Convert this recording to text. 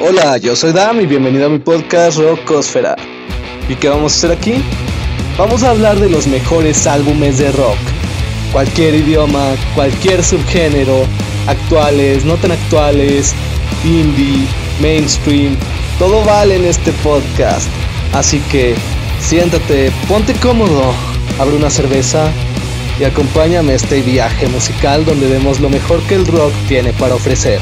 Hola, yo soy Dam y bienvenido a mi podcast Rockosfera. ¿Y qué vamos a hacer aquí? Vamos a hablar de los mejores álbumes de rock. Cualquier idioma, cualquier subgénero, actuales, no tan actuales, indie, mainstream, todo vale en este podcast. Así que siéntate, ponte cómodo, abre una cerveza y acompáñame a este viaje musical donde vemos lo mejor que el rock tiene para ofrecer.